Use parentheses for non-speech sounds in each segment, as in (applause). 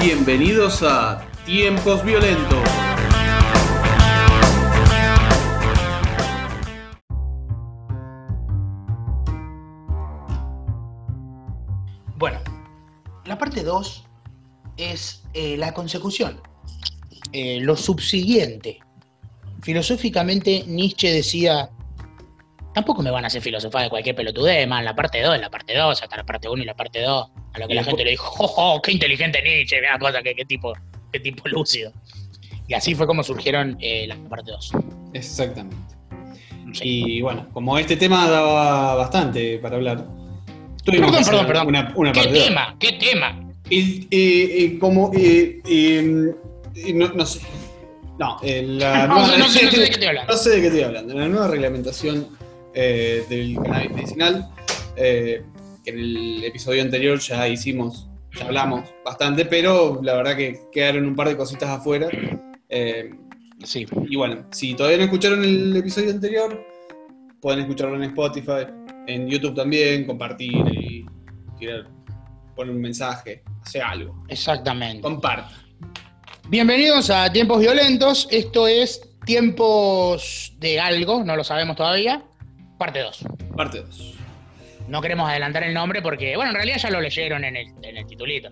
Bienvenidos a Tiempos Violentos. Bueno, la parte 2 es eh, la consecución, eh, lo subsiguiente. Filosóficamente Nietzsche decía, tampoco me van a hacer filosofar de cualquier pelotudez, más la parte 2, la parte 2, hasta la parte 1 y la parte 2. A lo que Y la después- gente le dijo, ¡oh, oh, qué inteligente Nietzsche! Mira cosa, qué, qué tipo, qué tipo lúcido. Y así fue como surgieron eh, la parte 2. Exactamente. Sí. Y bueno, como este tema daba bastante para hablar, tuvimos Perdón, perdón, perdón. Una, una ¿Qué parte dos. tema? ¿Qué tema? Y, y- y como. y no, no sé. No, eh, la (laughs) No, nueva- no no sé de qué hablando. No sé de qué estoy hablando. La nueva reglamentación eh, del cannabis medicinal, eh, que en el episodio anterior ya hicimos, ya hablamos bastante, pero la verdad que quedaron un par de cositas afuera. Eh, Sí. y bueno, si todavía no escucharon el episodio anterior, pueden escucharlo en Spotify, en YouTube también, compartir y tirar, poner un mensaje, hacer algo. Exactamente. Comparte. Bienvenidos a Tiempos Violentos. Esto es Tiempos de algo, no lo sabemos todavía. Parte 2. Parte 2. No queremos adelantar el nombre porque, bueno, en realidad ya lo leyeron en el, en el titulito.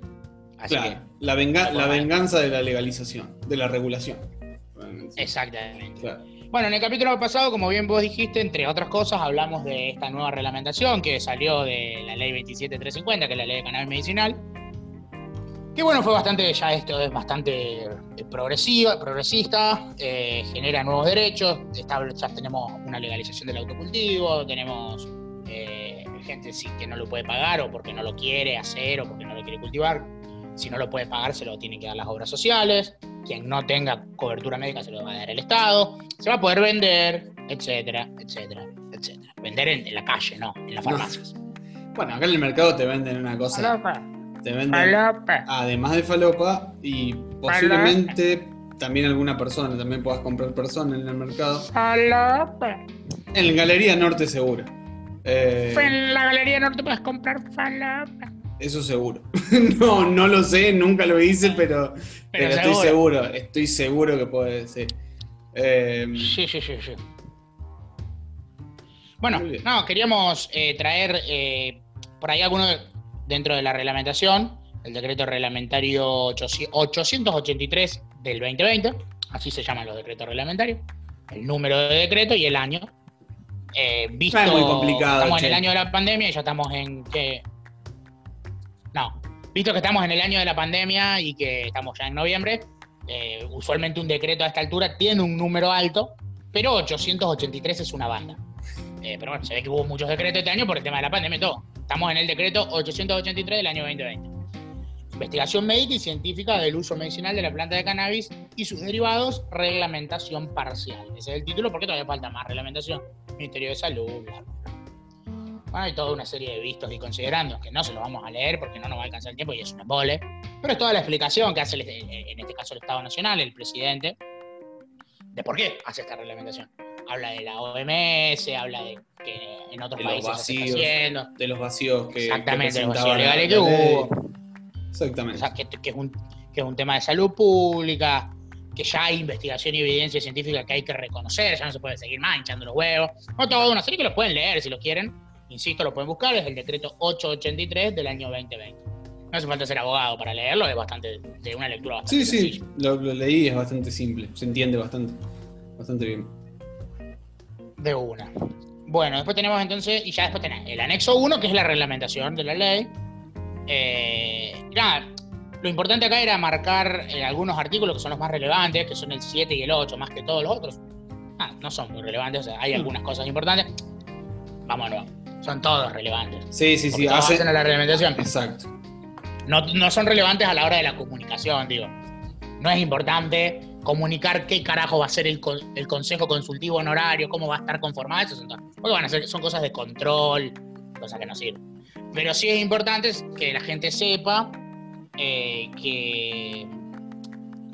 Así Claro, la, venga- la venganza de la legalización, de la regulación. que, exactamente. Claro. Bueno, en el capítulo pasado, como bien vos dijiste, entre otras cosas, hablamos de esta nueva reglamentación que salió de la ley 27350, que es la ley de cannabis medicinal. Que bueno, fue bastante, ya esto es bastante eh, progresiva, progresista, eh, genera nuevos derechos, estable- ya tenemos una legalización del autocultivo, tenemos eh, gente sí, que no lo puede pagar o porque no lo quiere hacer o porque no lo quiere cultivar. Si no lo puede pagar, se lo tienen que dar las obras sociales. Quien no tenga cobertura médica se lo va a dar el Estado. Se va a poder vender, etcétera, etcétera, etcétera. Vender en, en la calle, no, en las No. farmacias. Bueno, acá en el mercado te venden una cosa. Te venden, falopa. además de falopa, y posiblemente también alguna persona, también puedas comprar persona en el mercado. Falopa. En Galería Norte seguro. Eh, En la Galería Norte puedes comprar falopa. eso seguro. (laughs) no, no lo sé, nunca lo hice, pero, pero, estoy seguro, estoy seguro que puede ser. Eh, Sí, sí, sí, sí. Bueno, no, queríamos eh, traer eh, por ahí alguno de- dentro de la reglamentación, el decreto reglamentario 800 883 del 2020, así se llaman los decretos reglamentarios, el número de decreto y el año. Eh, visto, es muy complicado, Estamos en el año de la pandemia y ya estamos en que. No, visto que estamos en el año de la pandemia y que estamos ya en noviembre, eh, usualmente un decreto a esta altura tiene un número alto, pero 883 es una banda. Eh, pero bueno, se ve que hubo muchos decretos este año por el tema de la pandemia y todo. Estamos en el decreto 883 del año 2020. Investigación médica y científica del uso medicinal de la planta de cannabis y sus derivados, reglamentación parcial. Ese es el título porque todavía falta más reglamentación. Ministerio de Salud, bla. Bueno, hay toda una serie de vistos y considerandos que no se los vamos a leer porque no nos va a alcanzar el tiempo y es una pole. Pero es toda la explicación que hace, en este caso, el Estado Nacional, el presidente, de por qué hace esta reglamentación. Habla de la OMS, habla de que en otros De los países ya se está vacíos haciendo. de los vacíos que. Exactamente, que los vacíos legales que hubo. Exactamente. O sea, que, que es un, que es un tema de salud pública, que ya hay investigación y evidencia científica que hay que reconocer, ya no se puede seguir más hinchando los huevos. No, toda una serie que los pueden leer si lo quieren. Insisto, lo pueden buscar, es el decreto 883 del año 2020. No hace falta ser abogado para leerlo, es bastante de una lectura bastante Sí, sí, sencilla. lo, lo leí, es bastante simple, se entiende bastante, bastante bien. De una. Bueno, después tenemos entonces, y ya después tenemos el anexo 1, que es la reglamentación de la ley. Eh, nada, lo importante acá era marcar eh, algunos artículos que son los más relevantes, que son el 7 y el 8, más que todos los otros. Ah, no son muy relevantes, o sea, hay Mm. algunas cosas importantes. Vámonos, son todos relevantes. Sí, sí, sí, hacen a la reglamentación. Exacto. No, no son relevantes a la hora de la comunicación, digo. No es importante comunicar qué carajo va a ser el, con- el consejo consultivo honorario, cómo va a estar conformado, eso son, to- porque van a ser, son cosas de control, cosas que no sirven. Pero sí es importante que la gente sepa eh, que,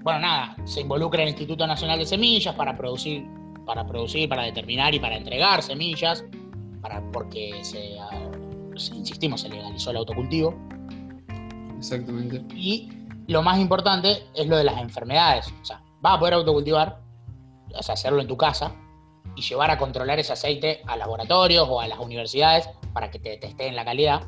bueno, nada, se involucra el Instituto Nacional de Semillas para producir para producir, para determinar y para entregar semillas, para, porque ah, se- insistimos, se legalizó el autocultivo. Exactamente. Y lo más importante es lo de las enfermedades. O sea, vas a poder autocultivar, o sea, hacerlo en tu casa y llevar a controlar ese aceite a laboratorios o a las universidades para que te testeen la calidad.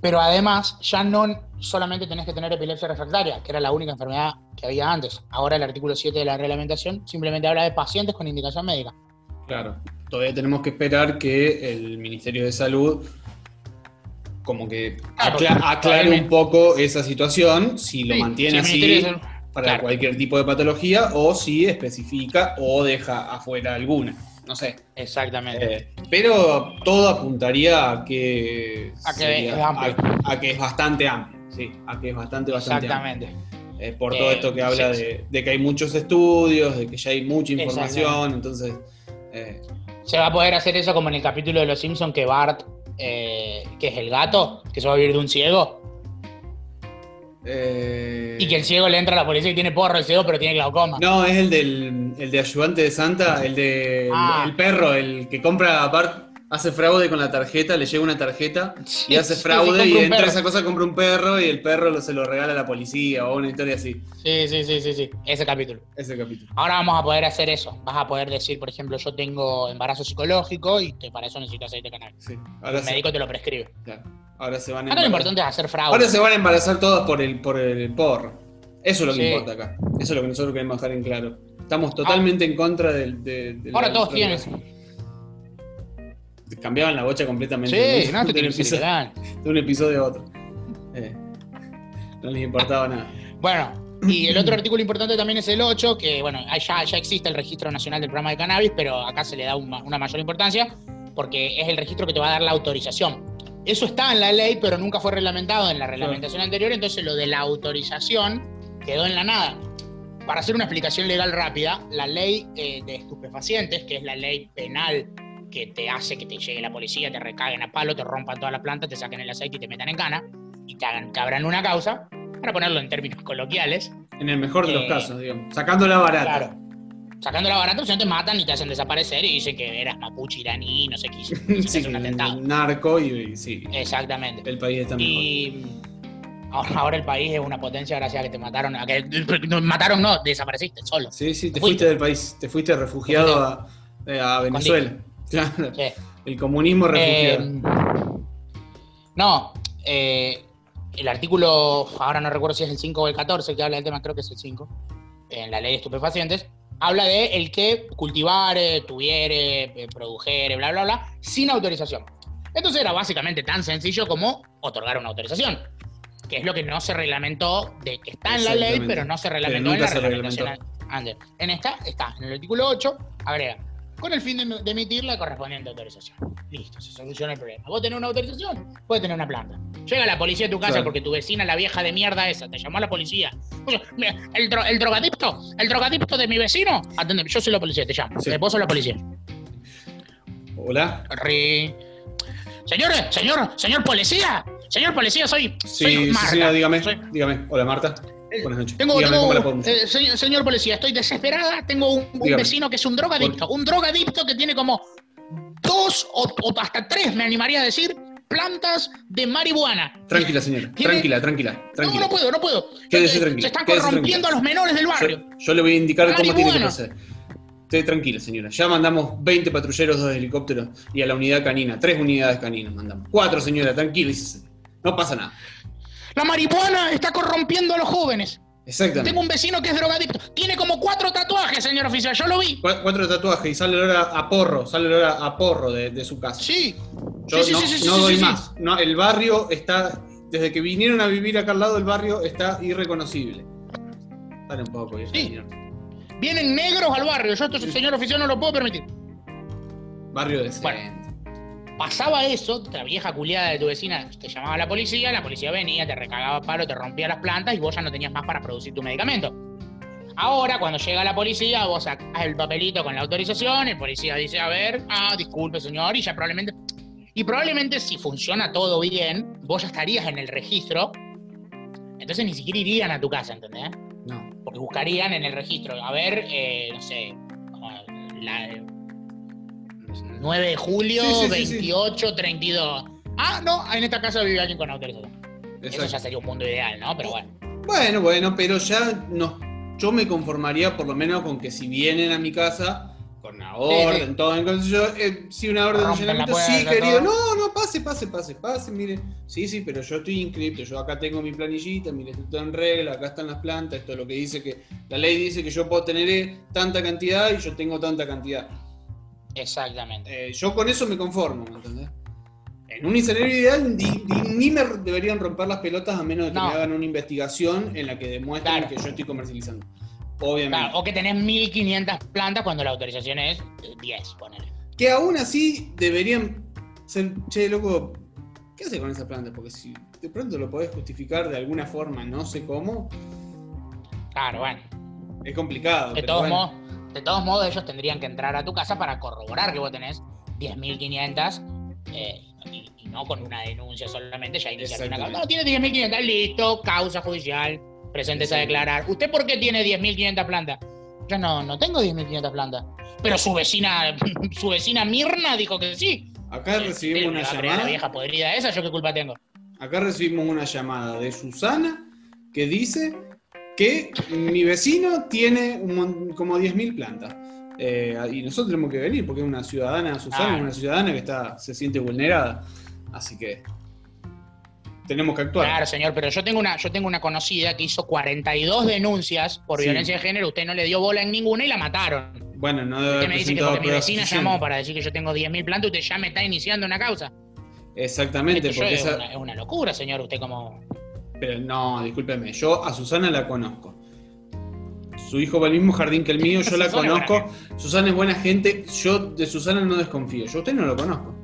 Pero además, ya no solamente tenés que tener epilepsia refractaria, que era la única enfermedad que había antes. Ahora el artículo 7 de la reglamentación simplemente habla de pacientes con indicación médica. Claro. Todavía tenemos que esperar que el Ministerio de Salud como que Claro, acla- porque aclare un poco esa situación, si lo Sí, mantiene así para claro. cualquier tipo de patología o si especifica o deja afuera alguna. No sé. Exactamente. Eh, pero todo apuntaría a que, A que sería- es amplio. a- a que es bastante amplio. Sí, a que es bastante, bastante amplio. Exactamente. Eh, por todo Eh, esto que habla sí, de, de que hay muchos estudios, de que ya hay mucha información, entonces... eh, Se va a poder hacer eso como en el capítulo de Los Simpsons que Bart, eh, que es el gato, que se va a vivir de un ciego, eh, y que el ciego le entra a la policía y tiene porro el ciego, pero tiene glaucoma. No, es el del el de ayudante de Santa, el de Ah. el perro, el que compra Bart hace fraude con la tarjeta, le llega una tarjeta y hace fraude sí, y entra esa cosa, compra un perro y el perro lo- se lo regala a la policía o una historia así. Sí, sí, sí, sí, sí, ese capítulo. Ese capítulo. Ahora vamos a poder hacer eso. Vas a poder decir, por ejemplo, yo tengo embarazo psicológico y te- para eso necesito aceite de cannabis. Sí. Ahora, El se, médico te lo prescribe. claro. Ahora se van a Acá lo importante es hacer fraude. Ahora se van a embarazar todas por el, por el porro. Eso es lo que Sí. importa acá. Eso es lo que nosotros queremos dejar en claro. Estamos totalmente en contra del. De, Ahora todos tienen. Cambiaban la bocha completamente. Sí, no (laughs) te de un episodio, de un episodio a otro. Eh, no les importaba nada. Bueno, y el otro artículo importante también es el 8, que bueno, ya, ya existe el registro nacional del programa de cannabis, pero acá se le da una, una mayor importancia porque es el registro que te va a dar la autorización. Eso está en la ley, pero nunca fue reglamentado en la reglamentación anterior, entonces lo de la autorización quedó en la nada. Para hacer una explicación legal rápida, la ley eh, de estupefacientes, que es la ley penal que te hace que te llegue la policía, te recaguen a palo, te rompan toda la planta, te saquen el aceite y te metan en cana, y te hagan, te abran una causa, para ponerlo en términos (laughs) coloquiales, En el mejor de los Eh, casos, digamos. Sacándola barata. Claro. Sacándola barata, si no te matan y te hacen desaparecer y dicen que eras mapuche iraní, no sé qué, hizo, (laughs) Sí, un atentado. narco y, y sí. Exactamente. El país está mejor. Y ahora, el país es una potencia gracias a que te mataron, a que mataron no, desapareciste solo. Sí, sí, te Fuiste. fuiste del país. Te fuiste refugiado a, eh, a Venezuela. Claro. Sí. El comunismo refugiado. Eh, no, eh, el artículo, ahora no recuerdo si es el 5 o el 14 que habla del tema, creo que es el 5, en la ley de estupefacientes, habla de el que cultivare, tuviere, eh, produjere, bla, bla, bla, sin autorización. Entonces era básicamente tan sencillo como otorgar una autorización, que es lo que no se reglamentó, de que está en la ley, pero no se reglamentó en la reglamentación antes. En esta está, en el artículo 8, agrega, con el fin de, emitir la correspondiente autorización. Listo, se soluciona el problema. Vos tenés una autorización, puedes tener una planta. Llega la policía a tu casa Claro. porque tu vecina, la vieja de mierda esa, te llamó a la policía. El, dro- el drogadicto, el drogadicto de mi vecino. Atende, yo soy la policía, te llamo. Sí. Eh, Vos sos la policía. Hola. Señor, señor, señor policía. Señor policía, soy, Sí, soy sí, Marta. dígame. Soy- Dígame. Hola, Marta. Eh, Buenas noches. Tengo, tengo- eh, señor, señor policía, estoy desesperada. Tengo un, vecino que es un drogadicto. Un drogadicto que tiene como dos o, o hasta tres, me animaría a decir, plantas de marihuana. Tranquila, señora. Tiene- Tranquila, tranquila. No, tranquila. no puedo, no puedo. Quédese Se- tranquila, Se están quédese corrompiendo tranquila. a los menores del barrio. Yo, yo le voy a indicar cómo tiene que Marihuana. proceder. Esté tranquila, señora. Ya mandamos 20 patrulleros, dos helicópteros y a la unidad canina. Tres unidades caninas mandamos. Cuatro, señora, tranquilícese. No pasa nada. La marihuana está corrompiendo a los jóvenes. Exactamente. Tengo un vecino que es drogadicto. Tiene como cuatro tatuajes, señor oficial. Yo lo vi. Cu- Cuatro tatuajes y sale el a, porro, sale el a, porro de, de su casa. Sí. Yo sí, sí, no, sí, sí, no doy más. No, el barrio está, desde que vinieron a vivir acá al lado del barrio, está irreconocible. Dale un poco, señor. Vienen negros al barrio. Yo, esto, señor oficial, no lo puedo permitir. Barrio decente. Bueno. Pasaba eso, la vieja culiada de tu vecina te llamaba a la policía, la policía venía, te recagaba palo, te rompía las plantas y vos ya no tenías más para producir tu medicamento. Ahora, cuando llega la policía, vos sacás el papelito con la autorización, el policía dice, a ver, ah, disculpe señor, y ya probablemente... Y probablemente si funciona todo bien, vos ya estarías en el registro, entonces ni siquiera irían a tu casa, ¿entendés? No. Porque buscarían en el registro, a ver, eh, no sé, la, 9 de julio, Sí, sí, sí, sí. 28, 32. Ah, no, en esta casa vive alguien con autorización. Eso ya sería un mundo ideal, ¿no? Pero bueno. Bueno, bueno, pero ya no, yo me conformaría por lo menos con que si vienen a mi casa con una orden, todo, entonces yo, eh, sí, una orden de Rompen allanamiento, sí, querido, todo. no, no, pase, pase, pase, pase, mire, sí, sí, pero yo estoy inscripto, yo acá tengo mi planillita, mire, esto en regla, acá están las plantas, esto es lo que dice que, la ley dice que yo puedo tener tanta cantidad y yo tengo tanta cantidad. Exactamente. Eh, yo con eso me conformo, ¿me entendés? En un escenario ideal ni, me deberían romper las pelotas a menos de que No. me hagan una investigación en la que demuestren Claro. que yo estoy comercializando. Obviamente. Claro, o que tenés 1500 plantas cuando la autorización es eh, 10, ponele. Que aún así deberían ser, che, loco, ¿qué hace con esa planta? Porque si de pronto lo podés justificar de alguna forma, no sé cómo, Claro, bueno. es complicado. De todos, bueno. modos, de todos modos, ellos tendrían que entrar a tu casa para corroborar que vos tenés 10.500 eh, y, y no con una denuncia solamente, ya iniciar una causa. No, tiene 10.500, listo, causa judicial, presentes a declarar. ¿Usted por qué tiene 10.500 plantas? Yo no, no tengo 10.500 plantas. Pero su vecina, (laughs) su vecina Mirna dijo que sí. Acá recibimos ¿Me una va a creer La llamada. vieja podrida esa, ¿yo qué culpa tengo? Acá recibimos una llamada de Susana que dice que mi vecino tiene un como 10.000 plantas. Eh, y nosotros tenemos que venir porque es una ciudadana, Susana Ah. es una ciudadana que está, se siente vulnerada. Así que tenemos que actuar. Claro, señor, pero yo tengo una, yo tengo una conocida que hizo 42 denuncias por Sí. violencia de género, usted no le dio bola en ninguna y la mataron. Bueno, no debe Usted me dice que porque mi vecina llamó para decir que yo tengo 10.000 plantas, usted ya me está iniciando una causa. Exactamente, Esto yo porque es, esa... una, es una locura, señor, usted como... Pero no, discúlpeme, yo a Susana la conozco. Su hijo va al mismo jardín que el mío, (laughs) yo la Susana es buena conozco. Susana es buena gente, yo de Susana no desconfío. Yo a usted no lo conozco.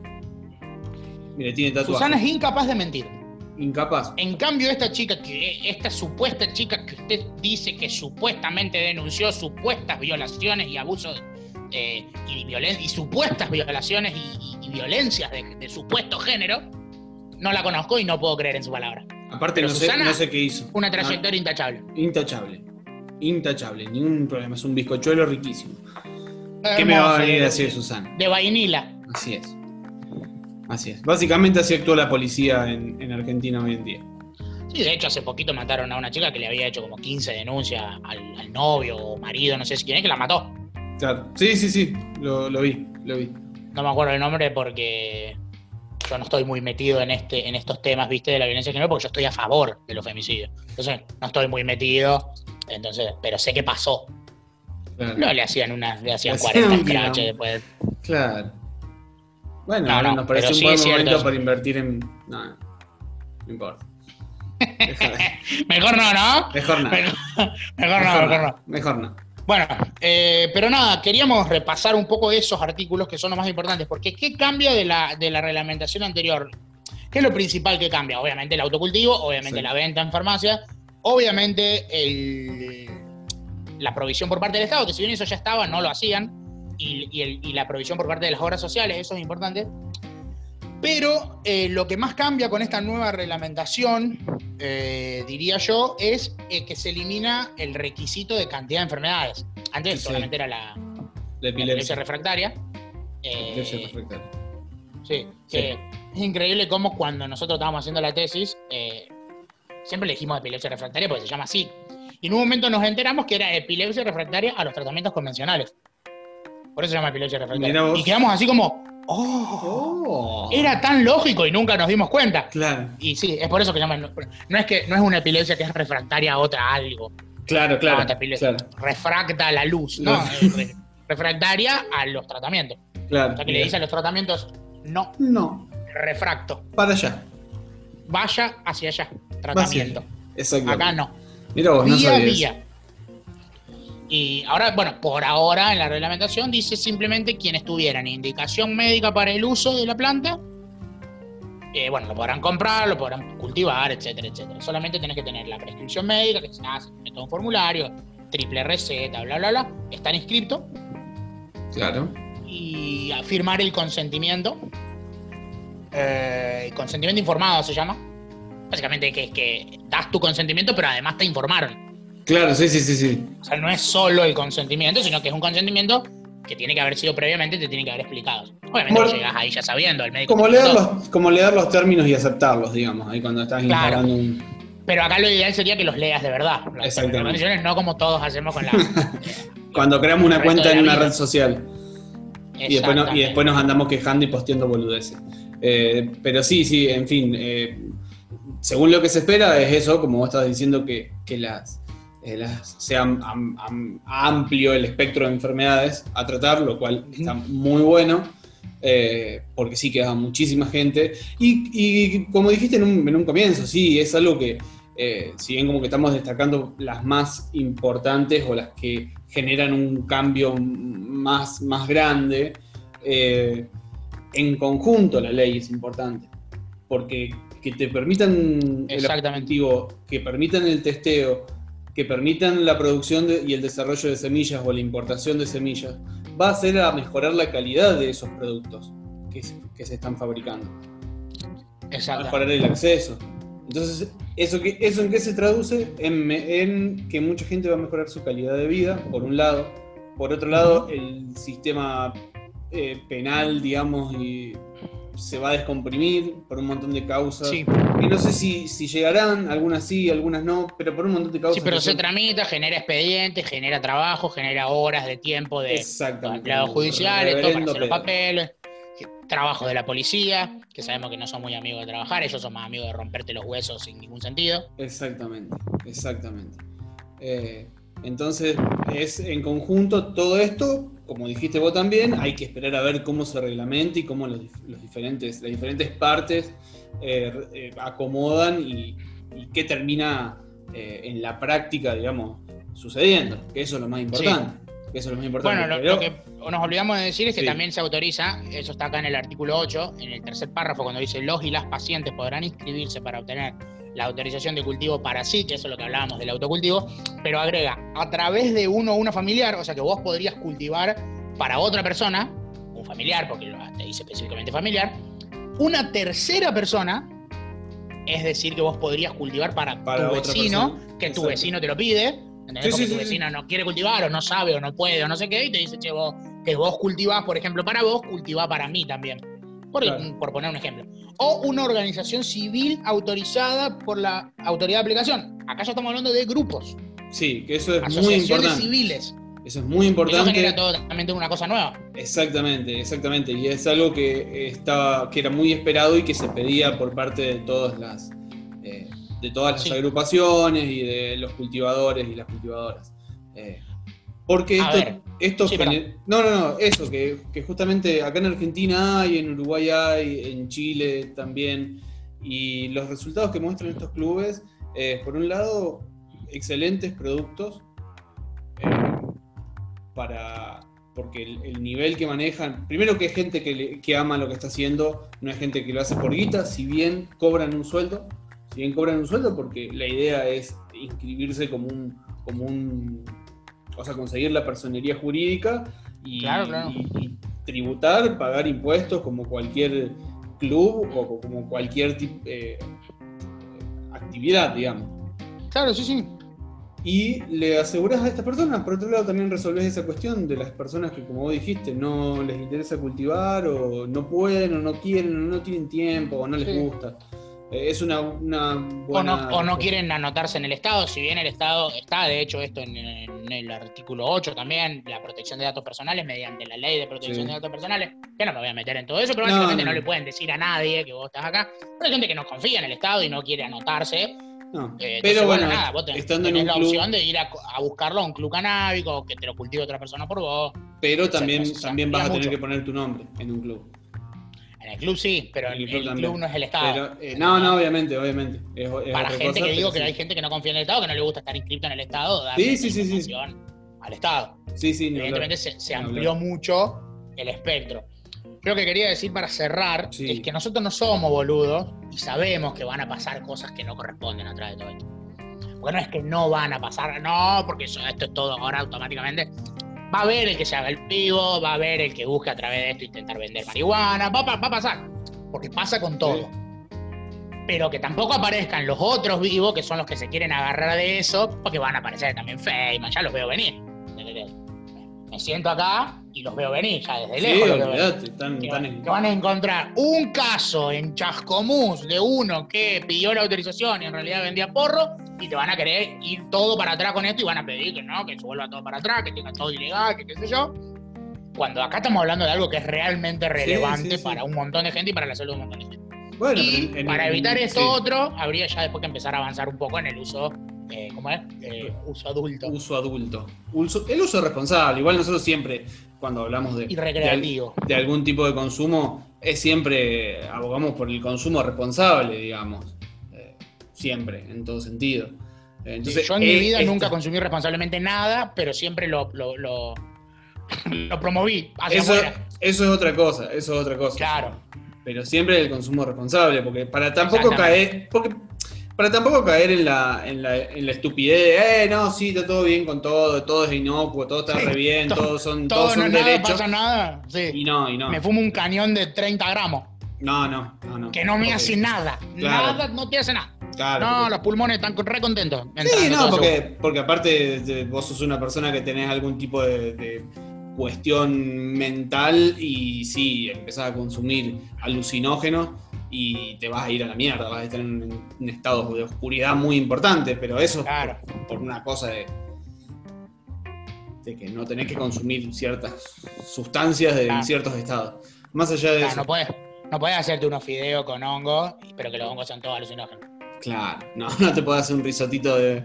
Mire, tiene tatuaje. Susana es incapaz de mentir. Incapaz. En cambio, esta chica, que esta supuesta chica que usted dice que supuestamente denunció supuestas violaciones y abusos eh, y, violen- y supuestas violaciones y, y- y violencias de, de supuesto género, no la conozco y no puedo creer en su palabra. Aparte, Pero no sé, Susana, no sé qué hizo. Una No, trayectoria intachable. intachable. Intachable, ningún problema. Es un bizcochuelo riquísimo. ¿Qué me va a venir a de- decir Susana? De vainila. Así es. Así es. Básicamente así actúa la policía en, en Argentina hoy en día. Sí, de hecho, hace poquito mataron a una chica que le había hecho como 15 denuncias al, al novio o marido, no sé si quién es, que la mató. Claro. Sí, sí, sí. Lo, lo vi, lo vi. No me acuerdo el nombre porque yo no estoy muy metido en este en estos temas, viste, de la violencia de género, porque yo estoy a favor de los femicidios. Entonces, no estoy muy metido, entonces, pero sé que pasó. Claro. No le hacían unas, le hacían Le hacían 40 un quilombo. scratches después. Claro. Bueno, No, no, nos parece un sí buen momento eso. para invertir en. No, no, no importa. (laughs) Mejor, no, ¿no? mejor. Mejor, mejor no, mejor no. Mejor no. Bueno, eh, pero nada, queríamos repasar un poco esos artículos que son los más importantes, porque ¿qué cambia de la, de la reglamentación anterior? ¿Qué es lo principal que cambia? Obviamente el autocultivo, obviamente Sí. la venta en farmacia, obviamente el- la provisión por parte del Estado, que si bien eso ya estaba, no lo hacían, y, y el- y la provisión por parte de las obras sociales, eso es importante. Pero eh, lo que más cambia con esta nueva reglamentación, eh, diría yo, es eh, que se elimina el requisito de cantidad de enfermedades. Antes Sí. solamente era la, La epilepsia refractaria. Epilepsia refractaria. sí, que es increíble cómo cuando nosotros estábamos haciendo la tesis, siempre le dijimos epilepsia refractaria porque se llama así. Y en un momento nos enteramos que era epilepsia refractaria a los tratamientos convencionales. Por eso se llama epilepsia refractaria. Y quedamos así como, ¡oh! Era tan lógico y nunca nos dimos cuenta. Claro, Y sí, es por eso que llaman. No es que no es una epilepsia que es refractaria a otra algo. claro, claro. Epilepsia claro, refracta la luz, ¿no? (laughs) Refractaria a los tratamientos. claro. O sea que le dice a los tratamientos, no, No, refracto. para allá. Vaya hacia allá. Hacia Tratamiento. allá. Exacto. Acá no. Mira vos, no sabías. vía. Y ahora, bueno, por ahora en la reglamentación dice simplemente quienes tuvieran indicación médica para el uso de la planta, eh, bueno, lo podrán comprar, lo podrán cultivar, etcétera, etcétera. Solamente tenés que tener la prescripción médica, que se hace, se mete un formulario, triple receta, bla, bla, bla, estar inscrito Claro. y firmar el consentimiento. Eh, consentimiento informado se llama. Básicamente que, que das tu consentimiento, pero además te informaron. Claro, sí, sí, sí, sí. O sea, no es solo el consentimiento, sino que es un consentimiento que tiene que haber sido previamente, te tiene que haber explicado. Obviamente Bueno, llegas ahí ya sabiendo, el médico. Como leer, los, como leer los términos y aceptarlos, digamos, ahí cuando estás Claro. instalando un. Pero acá lo ideal sería que los leas de verdad. Las Exactamente. no como todos hacemos con la. (laughs) Cuando creamos una cuenta en una red social. Y después, no- y después nos andamos quejando y posteando boludeces. Eh, pero sí, sí, en fin. eh, según lo que se espera es eso, como vos estás diciendo, que, las- sea am- am- amplio el espectro de enfermedades a tratar, lo cual está muy bueno. eh, porque sí queda muchísima gente. Y, y como dijiste en un, en un comienzo, sí, es algo que, eh, si bien como que estamos destacando las más importantes o las que generan un cambio más, más grande, eh, en conjunto la ley es importante. Porque que te permitan el Exactamente. objetivo, que permitan el testeo, que permitan la producción de- y el desarrollo de semillas o la importación de semillas, va a hacer a mejorar la calidad de esos productos que, se- que se están fabricando Exacto. mejorar el acceso. Entonces, ¿eso, que, ¿eso en qué se traduce? En que mucha gente va a mejorar su calidad de vida, por un lado. Por otro lado, el sistema eh, penal, digamos, y se va a descomprimir por un montón de causas. Sí, Y no sé si, si llegarán, algunas sí, algunas no, pero por un montón de causas. sí, pero se son- tramita, genera expedientes, genera trabajo, genera horas de tiempo de empleados judiciales, todo para Reverendo hacer los papeles, trabajo de la policía, que sabemos que no son muy amigos de trabajar, ellos son más amigos de romperte los huesos sin ningún sentido. Exactamente, exactamente. Eh, entonces, es en conjunto todo esto, como dijiste vos también, hay que esperar a ver cómo se reglamenta y cómo los, dif- los diferentes, las diferentes partes eh, eh, acomodan y, y qué termina eh, en la práctica, digamos, sucediendo, que eso es lo más importante. Que eso es lo más importante. Bueno, lo, que nos olvidamos de decir es que Sí. también se autoriza, eso está acá en el artículo 8, en el tercer párrafo, cuando dice los y las pacientes podrán inscribirse para obtener la autorización de cultivo para sí, que eso es lo que hablábamos del autocultivo, pero agrega, a través de uno o una familiar, o sea que vos podrías cultivar para otra persona, un familiar, porque te dice específicamente familiar, una tercera persona, es decir, que vos podrías cultivar para, Para tu vecino, persona. que tu Exacto. vecino te lo pide. Sí, tu sí, sí. vecino no quiere cultivar, o no sabe, o no puede, o no sé qué, y te dice, che, vos, que vos cultivás, por ejemplo, para vos, cultivá para mí también. Por, Claro. por poner un ejemplo. O una organización civil autorizada por la autoridad de aplicación. Acá ya estamos hablando de grupos, Sí, que eso es muy importante. civiles. Eso es muy Eso importante. genera totalmente una cosa nueva. Exactamente, exactamente. Y es algo que estaba, que era muy esperado y que se pedía por parte de todas las, eh, de todas las Sí. agrupaciones y de los cultivadores y las cultivadoras. Eh, porque A esto, ver. esto Sí, gener- no, no, no, eso, que, que justamente acá en Argentina hay, en Uruguay hay, en Chile también. Y los resultados que muestran estos clubes, eh, por un lado, excelentes productos. eh, para porque el, el nivel que manejan, primero que es gente que, que ama lo que está haciendo, no es gente que lo hace por guita, si bien cobran un sueldo, si bien cobran un sueldo porque la idea es inscribirse como un, como un o sea, conseguir la personería jurídica y, Claro, claro. y- y tributar, pagar impuestos como cualquier club o como cualquier eh, actividad, digamos Claro, sí, sí. y le aseguras a estas personas. Por otro lado, también resolvés esa cuestión de las personas que, como vos dijiste, no les interesa cultivar, o no pueden, o no quieren, o no tienen tiempo, o no les gusta. Es una, una O buena. no, o no quieren anotarse en el Estado, si bien el Estado está, de hecho, esto en, en el artículo 8 también, la protección de datos personales mediante la ley de protección Sí. de datos personales, que no me voy a meter en todo eso, pero básicamente no, no. le pueden decir a nadie que vos estás acá. Pero hay gente que no confía en el Estado y no quiere anotarse. No, eh, Pero entonces, bueno, nada, vos tenés, estando en tenés un la club, opción de ir a, a buscarlo a un club canábico, o que te lo cultive otra persona por vos. pero también, se- se también vas a tener mucho. que poner tu nombre en un club. En el club sí, pero En el el club no es el Estado. Pero, eh, no, no, obviamente, obviamente. Es- es Para gente cosa, que digo que sí. hay gente que no confía en el Estado, que no le gusta estar inscrito en el Estado, darle Sí, sí, sí, sí. al Estado. Sí, sí. Evidentemente se, amplió mucho el espectro. Lo que quería decir para cerrar Sí. es que nosotros no somos boludos y sabemos que van a pasar cosas que no corresponden a través de todo esto. Porque no es que no van a pasar, no, porque eso- esto es todo ahora automáticamente. Va a haber el que se haga el pivo, va a haber el que busque a través de esto intentar vender marihuana, va, va a pasar. Porque pasa con todo. Pero que tampoco aparezcan los otros vivos, que son los que se quieren agarrar de eso, porque van a aparecer también Feynman, ya los veo venir. me siento acá y los veo venir ya desde Sí, lejos. olvidate, están, que, están en- que van a encontrar un caso en Chascomús de uno que pidió la autorización y en realidad vendía porro y te van a querer ir todo para atrás con esto y van a pedir que no, que se vuelva todo para atrás, que tenga todo ilegal, que qué sé yo. Cuando acá estamos hablando de algo que es realmente relevante sí, sí. para un montón de gente y para la salud de un montón de gente. Bueno, y en- para evitar esto sí. otro, habría ya después que empezar a avanzar un poco en el uso, eh, ¿cómo es? Eh, uso adulto Uso adulto. Uso- el uso responsable. Igual nosotros siempre, cuando hablamos de, y recreativo. de algún tipo de consumo, es siempre abogamos por el consumo responsable, digamos. Eh, siempre, en todo sentido. Entonces, Yo en mi vida nunca consumí responsablemente nada, pero siempre lo, lo, lo, lo promoví hacia Eso, afuera. eso es otra cosa, eso es otra cosa. Claro. Pero siempre el consumo responsable, porque para tampoco caer, porque para tampoco caer en la, en la, en la estupidez de, eh, no, sí, está todo bien con todo, todo es inocuo, todo está Sí, re bien, todo- todos son, Todo todos no son nada, derechos. pasa nada. Sí. Y no, y no. Me fumo un cañón de 30 gramos, No, no, no, no. que no me hace nada. Claro. Nada, no te hace nada. Claro, no, porque- los pulmones están re contentos. Sí, no, porque, porque aparte vos sos una persona que tenés algún tipo de, de cuestión mental y sí, empezás a consumir alucinógenos y te vas a ir a la mierda, vas a estar en un, estado de oscuridad muy importante, pero eso es Claro. por, por una cosa de, de que no tenés que consumir ciertas sustancias de, Claro. ciertos estados. Más allá de Claro, eso, no puedes no puedes hacerte unos fideos con hongos, pero que los hongos son todos alucinógenos. claro, no, (laughs) no te podés hacer un risotito de,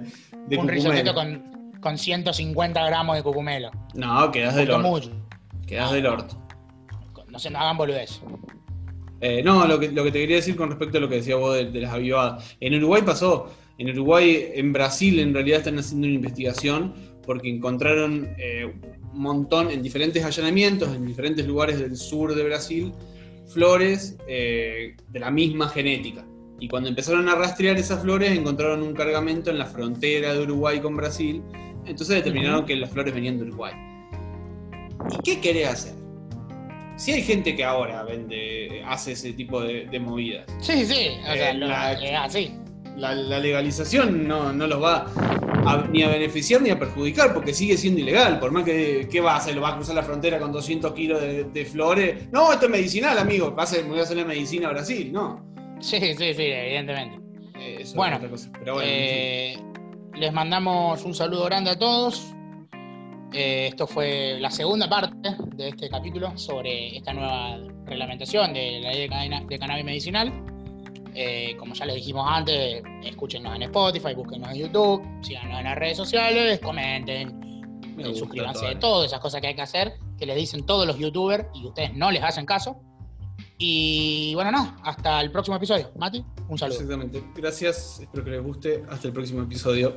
de un risotito con, con 150 gramos de cucumelo. No, quedás del orto. mucho. Quedás del orto. No se me hagan boludez. Eh, no, lo que, lo que te quería decir con respecto a lo que decía vos de, de las avivadas. En Uruguay pasó. En Uruguay, en Brasil, en realidad están haciendo una investigación porque encontraron eh, un montón en diferentes allanamientos, en diferentes lugares del sur de Brasil, flores eh, de la misma genética. Y cuando empezaron a rastrear esas flores, encontraron un cargamento en la frontera de Uruguay con Brasil. Entonces determinaron que las flores venían de Uruguay. ¿Y qué querés hacer? Si hay gente que ahora vende, hace ese tipo de, de movidas, Sí, sí, o sea, Eh, lo- la- es así. la, la legalización no, no los va a- ni a beneficiar ni a perjudicar porque sigue siendo ilegal. Por más que, ¿qué va a hacer? ¿Lo va a cruzar la frontera con 200 kilos de, de flores? No, esto es medicinal, amigo. Va a voy a hacer la medicina a Brasil. No. Sí, sí, sí, evidentemente. Eh, eso es Bueno, otra cosa. Pero bueno, en fin. Les mandamos un saludo grande a todos. Eh, esto fue la segunda parte de este capítulo sobre esta nueva reglamentación de la ley de, cadena- de cannabis medicinal. Eh, como ya les dijimos antes, escúchenos en Spotify, búsquenos en YouTube, síganos en las redes sociales, comenten, Me eh, suscríbanse todo. todas esas cosas que hay que hacer, que les dicen todos los youtubers y ustedes no les hacen caso. Y bueno, no, hasta el próximo episodio. Mati, un saludo. Exactamente. Gracias. Espero que les guste. Hasta el próximo episodio.